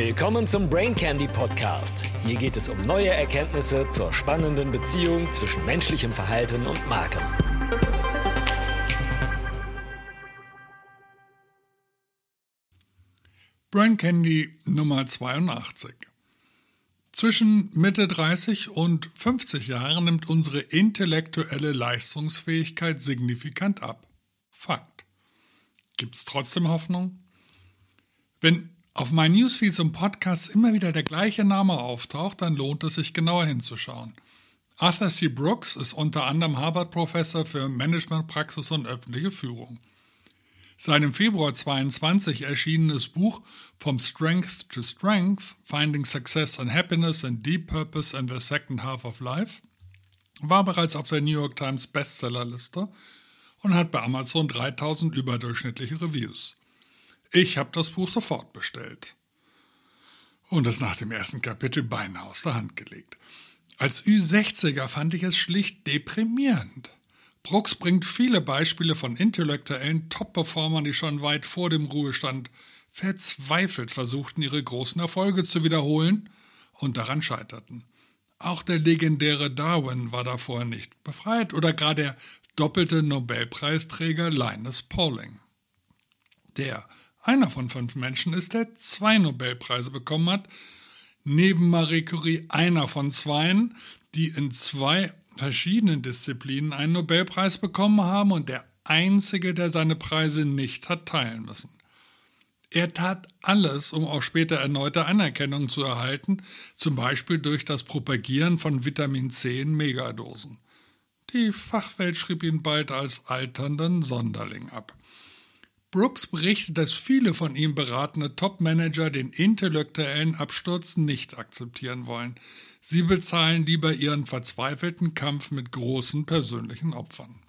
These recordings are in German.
Willkommen zum Brain Candy Podcast. Hier geht es um neue Erkenntnisse zur spannenden Beziehung zwischen menschlichem Verhalten und Marken. Brain Candy Nummer 82. Zwischen Mitte 30 und 50 Jahren nimmt unsere intellektuelle Leistungsfähigkeit signifikant ab. Fakt. Gibt es trotzdem Hoffnung? Wenn auf meinen Newsfeeds und Podcasts immer wieder der gleiche Name auftaucht, dann lohnt es sich genauer hinzuschauen. Arthur C. Brooks ist unter anderem Harvard-Professor für Managementpraxis und öffentliche Führung. Sein im Februar 22 erschienenes Buch From Strength to Strength, Finding Success and Happiness and Deep Purpose in the Second Half of Life war bereits auf der New York Times Bestsellerliste und hat bei Amazon 3000 überdurchschnittliche Reviews. Ich habe das Buch sofort bestellt und es nach dem ersten Kapitel beinahe aus der Hand gelegt. Als Ü60er fand ich es schlicht deprimierend. Brooks bringt viele Beispiele von intellektuellen Top-Performern, die schon weit vor dem Ruhestand verzweifelt versuchten, ihre großen Erfolge zu wiederholen und daran scheiterten. Auch der legendäre Darwin war davor nicht befreit oder gar der doppelte Nobelpreisträger Linus Pauling. Der einer von fünf Menschen ist, der zwei Nobelpreise bekommen hat. Neben Marie Curie einer von zweien, die in zwei verschiedenen Disziplinen einen Nobelpreis bekommen haben und der einzige, der seine Preise nicht hat teilen müssen. Er tat alles, um auch später erneute Anerkennung zu erhalten, zum Beispiel durch das Propagieren von Vitamin C in Megadosen. Die Fachwelt schrieb ihn bald als alternden Sonderling ab. Brooks berichtet, dass viele von ihm beratene Top-Manager den intellektuellen Absturz nicht akzeptieren wollen. Sie bezahlen lieber ihren verzweifelten Kampf mit großen persönlichen Opfern.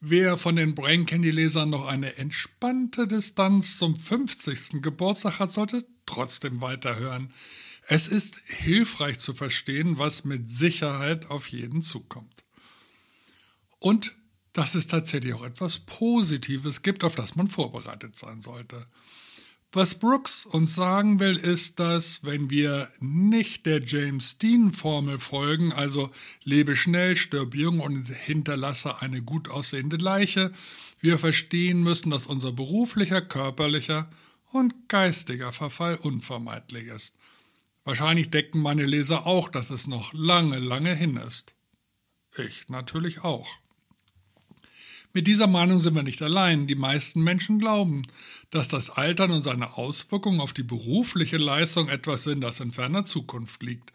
Wer von den Brain Candy Lesern noch eine entspannte Distanz zum 50. Geburtstag hat, sollte trotzdem weiterhören. Es ist hilfreich zu verstehen, was mit Sicherheit auf jeden zukommt. Und dass es tatsächlich auch etwas Positives gibt, auf das man vorbereitet sein sollte. Was Brooks uns sagen will, ist, dass wenn wir nicht der James Dean-Formel folgen, also lebe schnell, stirb jung und hinterlasse eine gut aussehende Leiche, wir verstehen müssen, dass unser beruflicher, körperlicher und geistiger Verfall unvermeidlich ist. Wahrscheinlich decken meine Leser auch, dass es noch lange, lange hin ist. Ich natürlich auch. Mit dieser Meinung sind wir nicht allein. Die meisten Menschen glauben, dass das Altern und seine Auswirkungen auf die berufliche Leistung etwas sind, das in ferner Zukunft liegt.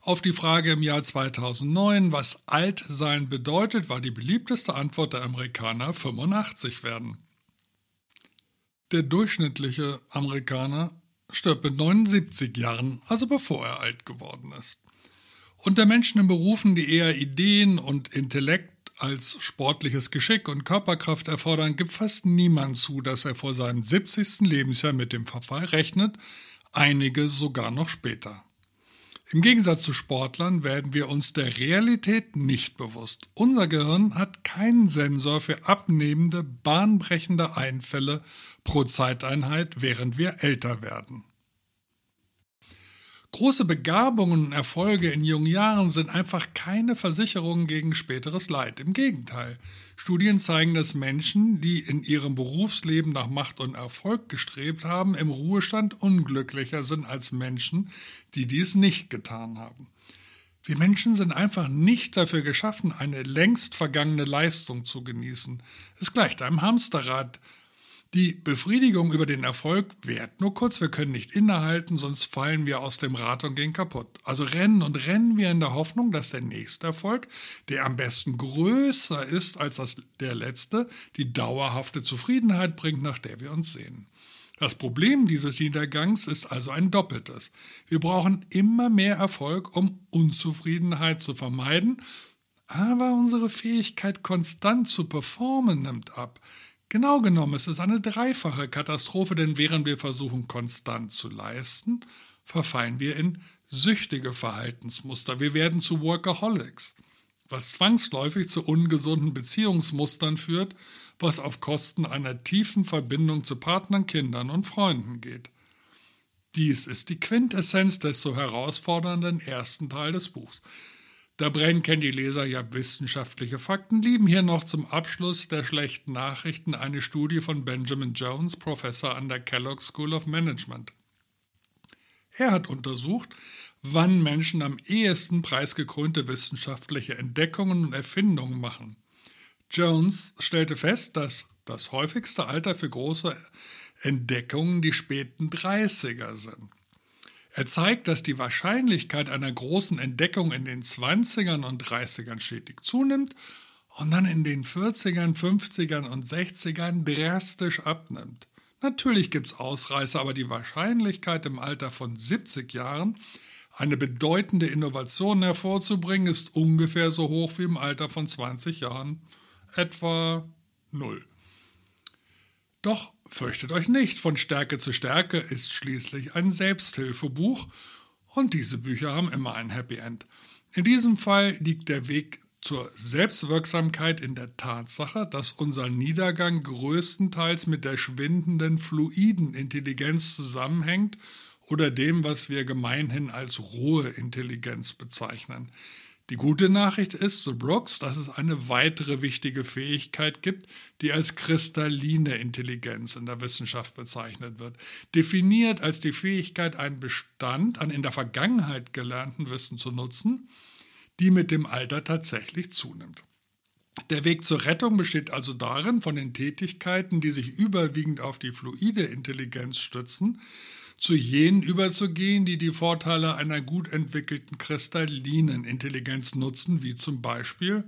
Auf die Frage im Jahr 2009, was Altsein bedeutet, war die beliebteste Antwort der Amerikaner 85 werden. Der durchschnittliche Amerikaner stirbt mit 79 Jahren, also bevor er alt geworden ist. Unter Menschen in Berufen, die eher Ideen und Intellekt als sportliches Geschick und Körperkraft erfordern, gibt fast niemand zu, dass er vor seinem 70. Lebensjahr mit dem Verfall rechnet, einige sogar noch später. Im Gegensatz zu Sportlern werden wir uns der Realität nicht bewusst. Unser Gehirn hat keinen Sensor für abnehmende, bahnbrechende Einfälle pro Zeiteinheit, während wir älter werden. Große Begabungen und Erfolge in jungen Jahren sind einfach keine Versicherungen gegen späteres Leid. Im Gegenteil. Studien zeigen, dass Menschen, die in ihrem Berufsleben nach Macht und Erfolg gestrebt haben, im Ruhestand unglücklicher sind als Menschen, die dies nicht getan haben. Wir Menschen sind einfach nicht dafür geschaffen, eine längst vergangene Leistung zu genießen. Es gleicht einem Hamsterrad, die Befriedigung über den Erfolg währt nur kurz, wir können nicht innehalten, sonst fallen wir aus dem Rad und gehen kaputt. Also rennen und rennen wir in der Hoffnung, dass der nächste Erfolg, der am besten größer ist als das, der letzte, die dauerhafte Zufriedenheit bringt, nach der wir uns sehen. Das Problem dieses Niedergangs ist also ein doppeltes. Wir brauchen immer mehr Erfolg, um Unzufriedenheit zu vermeiden, aber unsere Fähigkeit, konstant zu performen, nimmt ab. Genau genommen ist es eine dreifache Katastrophe, denn während wir versuchen, konstant zu leisten, verfallen wir in süchtige Verhaltensmuster. Wir werden zu Workaholics. was zwangsläufig zu ungesunden Beziehungsmustern führt, was auf Kosten einer tiefen Verbindung zu Partnern, Kindern und Freunden geht. Dies ist die Quintessenz des so herausfordernden ersten Teil des Buchs. Da brennen kennen die Leser ja wissenschaftliche Fakten, lieben hier noch zum Abschluss der schlechten Nachrichten eine Studie von Benjamin Jones, Professor an der Kellogg School of Management. Er hat untersucht, wann Menschen am ehesten preisgekrönte wissenschaftliche Entdeckungen und Erfindungen machen. Jones stellte fest, dass das häufigste Alter für große Entdeckungen die späten 30er sind. Er zeigt, dass die Wahrscheinlichkeit einer großen Entdeckung in den 20ern und 30ern stetig zunimmt und dann in den 40ern, 50ern und 60ern drastisch abnimmt. Natürlich gibt es Ausreißer, aber die Wahrscheinlichkeit im Alter von 70 Jahren eine bedeutende Innovation hervorzubringen, ist ungefähr so hoch wie im Alter von 20 Jahren, etwa null. Doch fürchtet euch nicht, von Stärke zu Stärke ist schließlich ein Selbsthilfebuch und diese Bücher haben immer ein Happy End. In diesem Fall liegt der Weg zur Selbstwirksamkeit in der Tatsache, dass unser Niedergang größtenteils mit der schwindenden fluiden Intelligenz zusammenhängt oder dem, was wir gemeinhin als rohe Intelligenz bezeichnen. Die gute Nachricht ist, so Brooks, dass es eine weitere wichtige Fähigkeit gibt, die als kristalline Intelligenz in der Wissenschaft bezeichnet wird. Definiert als die Fähigkeit, einen Bestand an in der Vergangenheit gelernten Wissen zu nutzen, die mit dem Alter tatsächlich zunimmt. Der Weg zur Rettung besteht also darin, von den Tätigkeiten, die sich überwiegend auf die fluide Intelligenz stützen, zu jenen überzugehen, die die Vorteile einer gut entwickelten kristallinen Intelligenz nutzen, wie zum Beispiel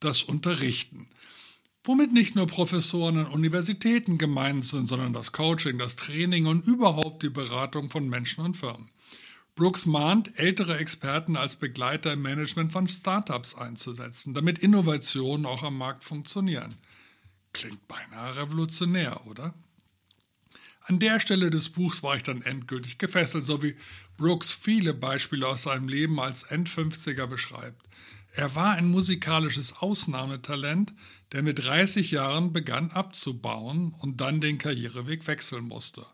das Unterrichten. Womit nicht nur Professoren an Universitäten gemeint sind, sondern das Coaching, das Training und überhaupt die Beratung von Menschen und Firmen. Brooks mahnt, ältere Experten als Begleiter im Management von Startups einzusetzen, damit Innovationen auch am Markt funktionieren. Klingt beinahe revolutionär, oder? An der Stelle des Buchs war ich dann endgültig gefesselt, so wie Brooks viele Beispiele aus seinem Leben als End-50er beschreibt. Er war ein musikalisches Ausnahmetalent, der mit 30 Jahren begann abzubauen und dann den Karriereweg wechseln musste.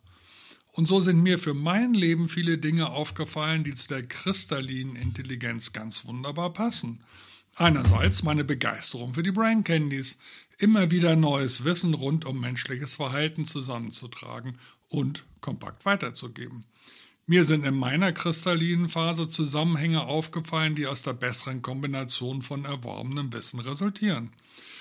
Und so sind mir für mein Leben viele Dinge aufgefallen, die zu der kristallinen Intelligenz ganz wunderbar passen. Einerseits meine Begeisterung für die Brain Candies, immer wieder neues Wissen rund um menschliches Verhalten zusammenzutragen und kompakt weiterzugeben. Mir sind in meiner kristallinen Phase Zusammenhänge aufgefallen, die aus der besseren Kombination von erworbenem Wissen resultieren.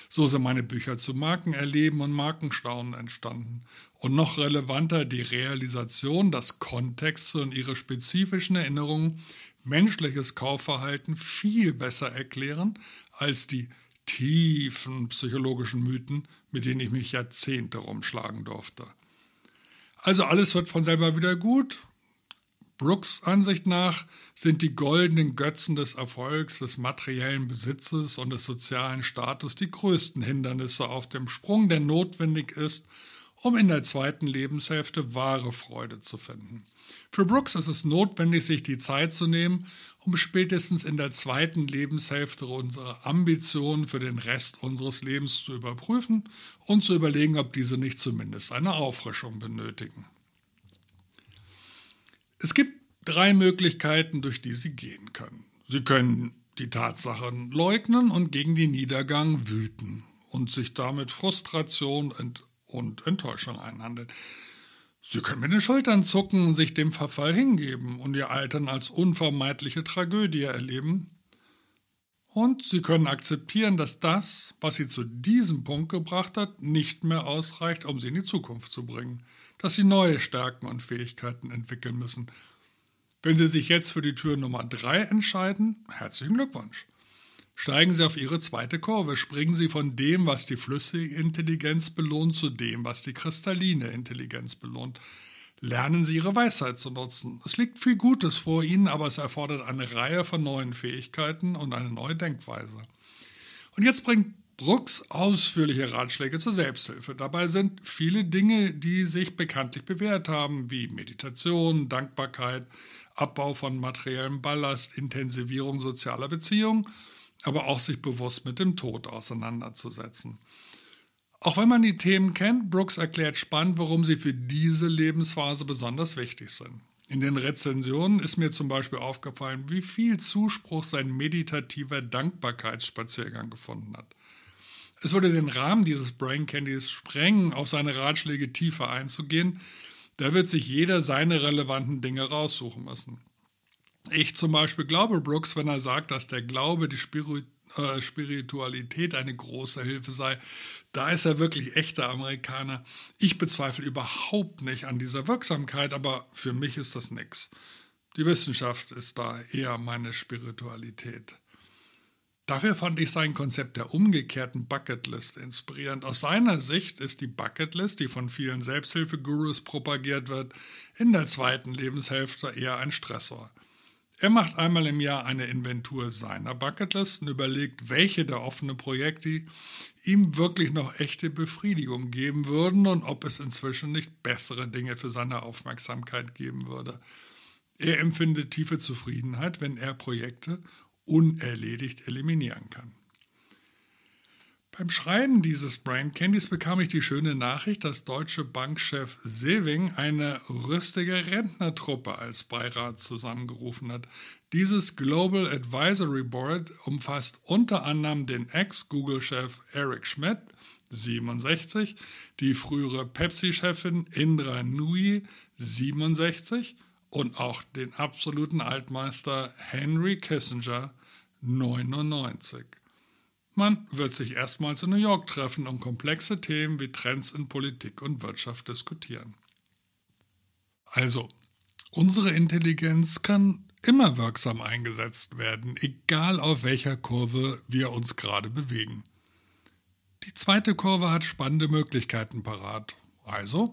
So sind meine Bücher zu Markenerleben und Markenstaunen entstanden. Und noch relevanter die Realisation, dass Kontexte und ihre spezifischen Erinnerungen menschliches Kaufverhalten viel besser erklären als die tiefen psychologischen Mythen, mit denen ich mich Jahrzehnte rumschlagen durfte. Also alles wird von selber wieder gut. Brooks Ansicht nach sind die goldenen Götzen des Erfolgs, des materiellen Besitzes und des sozialen Status die größten Hindernisse auf dem Sprung, der notwendig ist, um in der zweiten Lebenshälfte wahre Freude zu finden. Für Brooks ist es notwendig, sich die Zeit zu nehmen, um spätestens in der zweiten Lebenshälfte unsere Ambitionen für den Rest unseres Lebens zu überprüfen und zu überlegen, ob diese nicht zumindest eine Auffrischung benötigen. Es gibt drei Möglichkeiten, durch die Sie gehen können. Sie können die Tatsachen leugnen und gegen den Niedergang wüten und sich damit Frustration und und Enttäuschung einhandeln. Sie können mit den Schultern zucken sich dem Verfall hingeben und ihr Altern als unvermeidliche Tragödie erleben. Und Sie können akzeptieren, dass das, was Sie zu diesem Punkt gebracht hat, nicht mehr ausreicht, um Sie in die Zukunft zu bringen. Dass Sie neue Stärken und Fähigkeiten entwickeln müssen. Wenn Sie sich jetzt für die Tür Nummer 3 entscheiden, herzlichen Glückwunsch. Steigen Sie auf Ihre zweite Kurve, springen Sie von dem, was die flüssige Intelligenz belohnt, zu dem, was die kristalline Intelligenz belohnt. Lernen Sie Ihre Weisheit zu nutzen. Es liegt viel Gutes vor Ihnen, aber es erfordert eine Reihe von neuen Fähigkeiten und eine neue Denkweise. Und jetzt bringt Brooks ausführliche Ratschläge zur Selbsthilfe. Dabei sind viele Dinge, die sich bekanntlich bewährt haben, wie Meditation, Dankbarkeit, Abbau von materiellem Ballast, Intensivierung sozialer Beziehungen aber auch sich bewusst mit dem Tod auseinanderzusetzen. Auch wenn man die Themen kennt, Brooks erklärt spannend, warum sie für diese Lebensphase besonders wichtig sind. In den Rezensionen ist mir zum Beispiel aufgefallen, wie viel Zuspruch sein meditativer Dankbarkeitsspaziergang gefunden hat. Es würde den Rahmen dieses Brain Candys sprengen, auf seine Ratschläge tiefer einzugehen. Da wird sich jeder seine relevanten Dinge raussuchen müssen. Ich zum Beispiel glaube Brooks, wenn er sagt, dass der Glaube, die Spirit äh, Spiritualität eine große Hilfe sei. Da ist er wirklich echter Amerikaner. Ich bezweifle überhaupt nicht an dieser Wirksamkeit, aber für mich ist das nichts. Die Wissenschaft ist da eher meine Spiritualität. Dafür fand ich sein Konzept der umgekehrten Bucketlist inspirierend. Aus seiner Sicht ist die Bucketlist, die von vielen Selbsthilfegurus propagiert wird, in der zweiten Lebenshälfte eher ein Stressor. Er macht einmal im Jahr eine Inventur seiner Bucketlist und überlegt, welche der offenen Projekte ihm wirklich noch echte Befriedigung geben würden und ob es inzwischen nicht bessere Dinge für seine Aufmerksamkeit geben würde. Er empfindet tiefe Zufriedenheit, wenn er Projekte unerledigt eliminieren kann. Beim Schreiben dieses Brain Candys bekam ich die schöne Nachricht, dass deutsche Bankchef Sewing eine rüstige Rentnertruppe als Beirat zusammengerufen hat. Dieses Global Advisory Board umfasst unter anderem den Ex-Google-Chef Eric Schmidt, 67, die frühere Pepsi-Chefin Indra Nui, 67 und auch den absoluten Altmeister Henry Kissinger, 99. Man wird sich erstmals in New York treffen und komplexe Themen wie Trends in Politik und Wirtschaft diskutieren. Also, unsere Intelligenz kann immer wirksam eingesetzt werden, egal auf welcher Kurve wir uns gerade bewegen. Die zweite Kurve hat spannende Möglichkeiten parat. Also,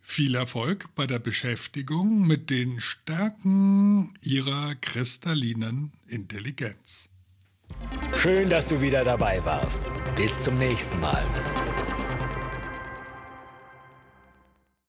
viel Erfolg bei der Beschäftigung mit den Stärken Ihrer kristallinen Intelligenz. Schön, dass du wieder dabei warst. Bis zum nächsten Mal.